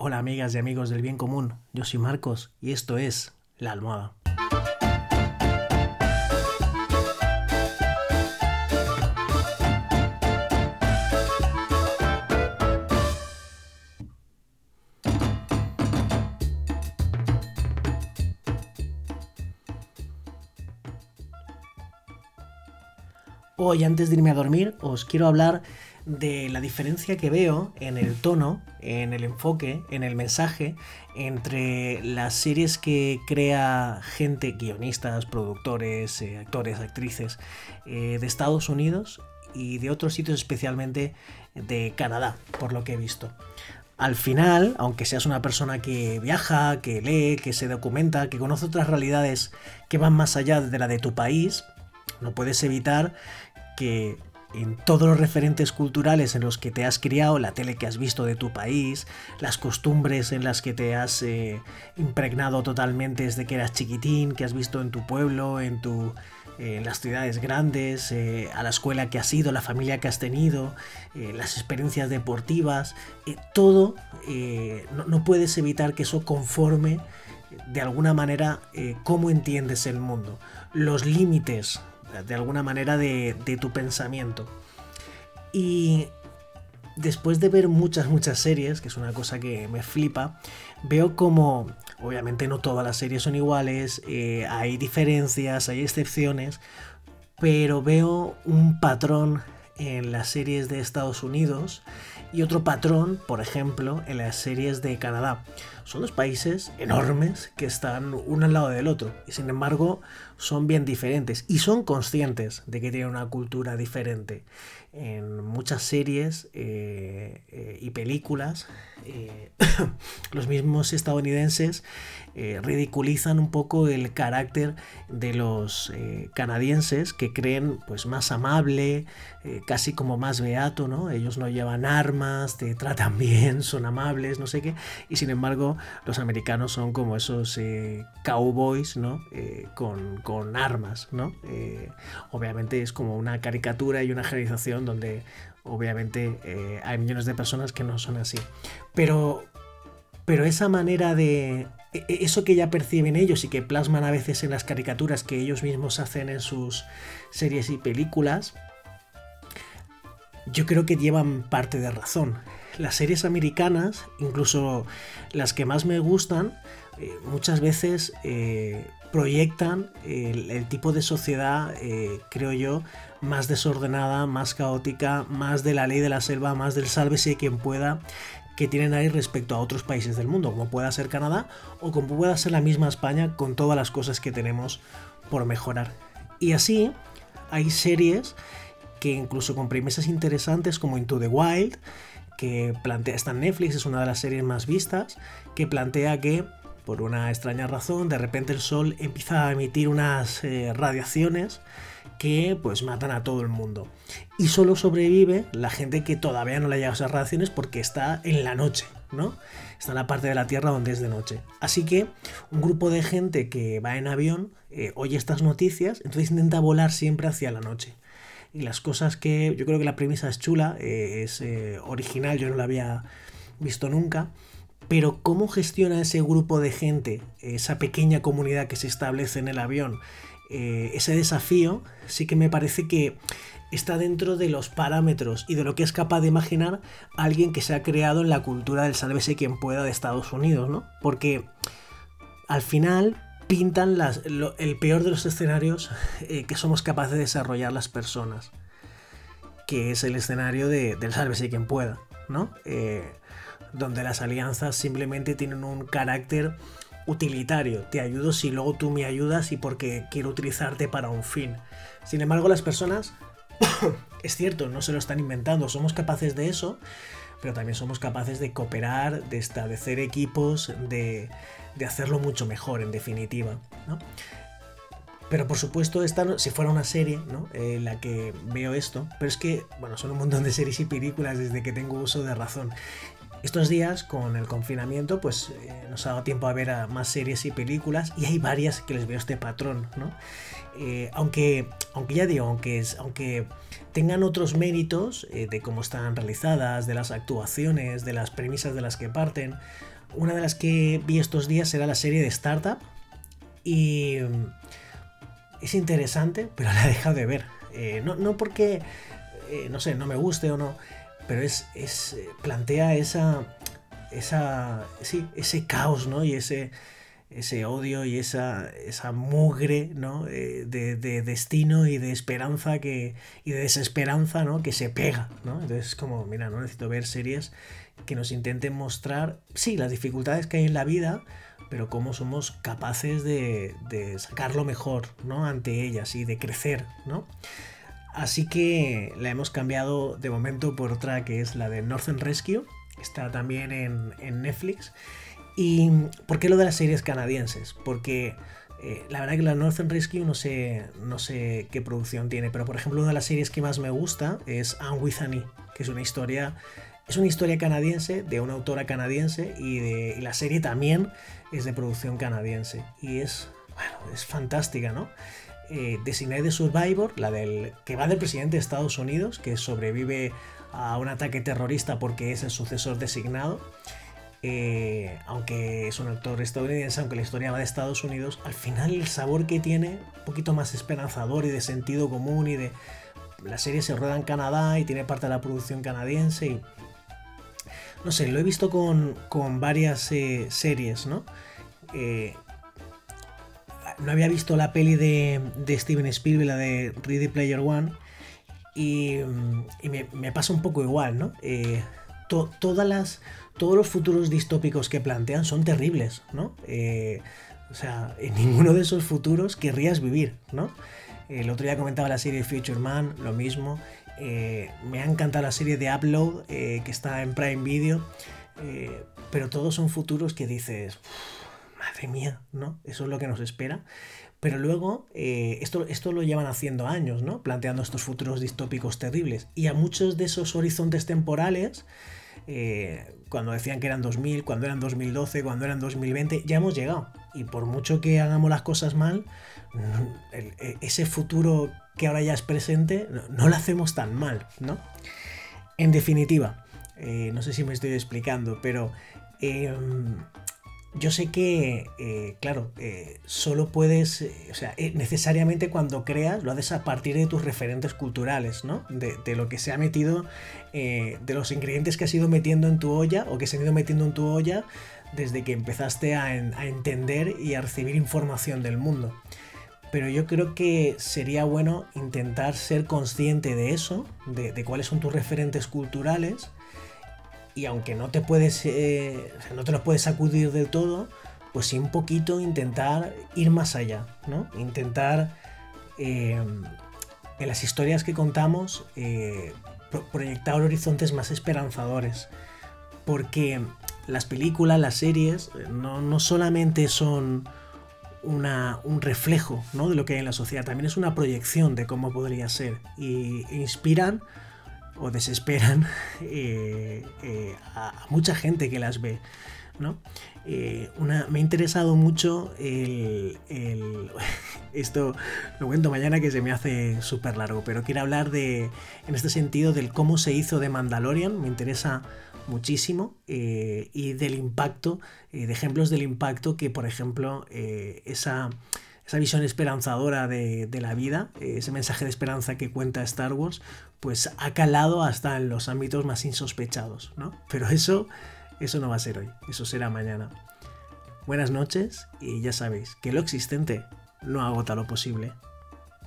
Hola amigas y amigos del bien común, yo soy Marcos y esto es La Almohada. Hoy antes de irme a dormir os quiero hablar de la diferencia que veo en el tono, en el enfoque, en el mensaje entre las series que crea gente, guionistas, productores, eh, actores, actrices eh, de Estados Unidos y de otros sitios especialmente de Canadá, por lo que he visto. Al final, aunque seas una persona que viaja, que lee, que se documenta, que conoce otras realidades que van más allá de la de tu país, no puedes evitar que en todos los referentes culturales en los que te has criado, la tele que has visto de tu país, las costumbres en las que te has eh, impregnado totalmente desde que eras chiquitín, que has visto en tu pueblo, en, tu, en las ciudades grandes, eh, a la escuela que has ido, la familia que has tenido, eh, las experiencias deportivas, todo, no, no, puedes evitar que eso conforme de alguna manera cómo entiendes el mundo, los límites de alguna manera de, tu pensamiento. Y después de ver muchas, muchas series, que es una cosa que me flipa, veo como, obviamente no todas las series son iguales, eh, hay diferencias, hay excepciones, pero veo un patrón en las series de Estados Unidos y otro patrón, por ejemplo, en las series de Canadá. Son dos países enormes que están uno al lado del otro y sin embargo son bien diferentes y son conscientes de que tienen una cultura diferente. En muchas series eh, eh, y películas, eh, los mismos estadounidenses ridiculizan un poco el carácter de los canadienses que creen pues más amable, casi como más beato, ¿no? Ellos no llevan armas, te tratan bien, son amables, no sé qué, y sin embargo los americanos son como esos cowboys, ¿no? con con armas, ¿no? Eh, obviamente es como una caricatura y una generalización donde obviamente eh, hay millones de personas que no son así. Pero, pero esa manera de... E, e, eso que ya perciben ellos y que plasman a veces en las caricaturas que ellos mismos hacen en sus series y películas, yo creo que llevan parte de razón. Las series americanas, incluso las que más me gustan, eh, muchas veces proyectan el, tipo de sociedad, eh, creo yo, más desordenada, más caótica, más de la ley de la selva, más del sálvese quien pueda, que tienen ahí respecto a otros países del mundo, como pueda ser Canadá o como pueda ser la misma España con todas las cosas que tenemos por mejorar. Y así hay series que incluso con premisas interesantes como Into the Wild, que plantea, está en Netflix, es una de las series más vistas, que plantea que por una extraña razón, de repente el Sol empieza a emitir unas eh, radiaciones que pues matan a todo el mundo. Y solo sobrevive la gente que todavía no le ha llegado esas radiaciones porque está en la noche, ¿no? Está en la parte de la Tierra donde es de noche. Así que un grupo de gente que va en avión eh, oye estas noticias, entonces intenta volar siempre hacia la noche. Y las cosas que yo creo que la premisa es chula, eh, es original, yo no la había visto nunca pero cómo gestiona ese grupo de gente, esa pequeña comunidad que se establece en el avión, eh, ese desafío, sí que me parece que está dentro de los parámetros y de lo que es capaz de imaginar alguien que se ha creado en la cultura del sálvese quien pueda de Estados Unidos, ¿no? Porque al final pintan el peor de los escenarios eh, que somos capaces de desarrollar las personas, que es el escenario del sálvese quien pueda, ¿no? Eh, donde las alianzas simplemente tienen un carácter utilitario. Te ayudo si luego tú me ayudas y porque quiero utilizarte para un fin. Sin embargo, las personas, es cierto, no se lo están inventando, somos capaces de eso, pero también somos capaces de cooperar, de establecer equipos, de, hacerlo mucho mejor, en definitiva. Pero por supuesto, esta, si fuera una serie, ¿no? En la que veo esto, pero es que, bueno, son un montón de series y películas desde que tengo uso de razón. Estos días, con el confinamiento, pues eh, nos ha dado tiempo a ver más series y películas y hay varias que les veo este patrón, ¿no? Eh, aunque, aunque ya digo, aunque, aunque tengan otros méritos eh, de cómo están realizadas, de las actuaciones, de las premisas de las que parten, una de las que vi estos días era la serie de Startup y mm, es interesante, pero la he dejado de ver. no, no porque, no sé, no me guste o no, pero es, es eh, plantea esa, esa, sí, ese caos, ¿no? Y ese, ese odio y esa, esa mugre, ¿no? Eh, de, de, destino y de esperanza que, y de desesperanza, ¿no? Que se pega, ¿no? Entonces, como, mira, no necesito ver series que nos intenten mostrar, sí, las dificultades que hay en la vida, pero cómo somos capaces de, de sacarlo mejor, ¿no? Ante ellas y de crecer, ¿no? Así que la hemos cambiado de momento por otra que es la de Northern Rescue. Está también en, Netflix. ¿Y por qué lo de las series canadienses? Porque eh, la verdad que la Northern Rescue no sé, no sé qué producción tiene, pero por ejemplo una de las series que más me gusta es Anne with Annie, que es una historia, es una historia canadiense de una autora canadiense y, y la serie también es de producción canadiense y es, bueno, es fantástica, ¿no? Eh, Designated Survivor, la del que va del presidente de Estados Unidos, que sobrevive a un ataque terrorista porque es el sucesor designado. Eh, aunque es un actor estadounidense, aunque la historia va de Estados Unidos, al final el sabor que tiene, un poquito más esperanzador y de sentido común y de... La serie se rueda en Canadá y tiene parte de la producción canadiense y... No sé, lo he visto con, con varias eh, series, ¿no? Eh, no había visto la peli de, Steven Spielberg, la de Ready Player One, y, me, pasa un poco igual, ¿no? Eh, todas todos los futuros distópicos que plantean son terribles, ¿no? Eh, o sea, en ninguno de esos futuros querrías vivir, ¿no? El otro día comentaba la serie Future Man, lo mismo. Eh, me ha encantado la serie de Upload, que está en Prime Video. pero todos son futuros que dices madre mía, ¿no? Eso es lo que nos espera. Pero luego, eh, esto, esto lo llevan haciendo años, ¿no? Planteando estos futuros distópicos terribles. Y a muchos de esos horizontes temporales, eh, cuando decían que eran 2000, cuando eran 2012, cuando eran 2020, ya hemos llegado. Y por mucho que hagamos las cosas mal, e, ese futuro que ahora ya es presente, no, lo hacemos tan mal, ¿no? En definitiva, eh, no sé si me estoy explicando, pero em, yo sé que, eh, claro, eh, solo puedes, eh, o sea, necesariamente cuando creas lo haces a partir de tus referentes culturales, ¿no? De, lo que se ha metido, de los ingredientes que has ido metiendo en tu olla o que se han ido metiendo en tu olla desde que empezaste a, entender y a recibir información del mundo. Pero yo creo que sería bueno intentar ser consciente de eso, de cuáles son tus referentes culturales y aunque no te puedes, eh, no te los puedes sacudir del todo, pues sí un poquito intentar ir más allá, ¿no? Intentar eh, en las historias que contamos eh, proyectar horizontes más esperanzadores, porque las películas, las series, no, solamente son una, un reflejo ¿no? de lo que hay en la sociedad, también es una proyección de cómo podría ser y inspiran o desesperan eh, eh, a, mucha gente que las ve. ¿no? Eh, me ha interesado mucho el, Esto lo cuento mañana que se me hace súper largo, pero quiero hablar de, en este sentido, del cómo se hizo de Mandalorian. Me interesa muchísimo y del impacto, de ejemplos del impacto que, por ejemplo, esa esa visión esperanzadora de, la vida, ese mensaje de esperanza que cuenta Star Wars, pues ha calado hasta en los ámbitos más insospechados, ¿no? Pero eso, eso no va a ser hoy, eso será mañana. Buenas noches y ya sabéis que lo existente no agota lo posible.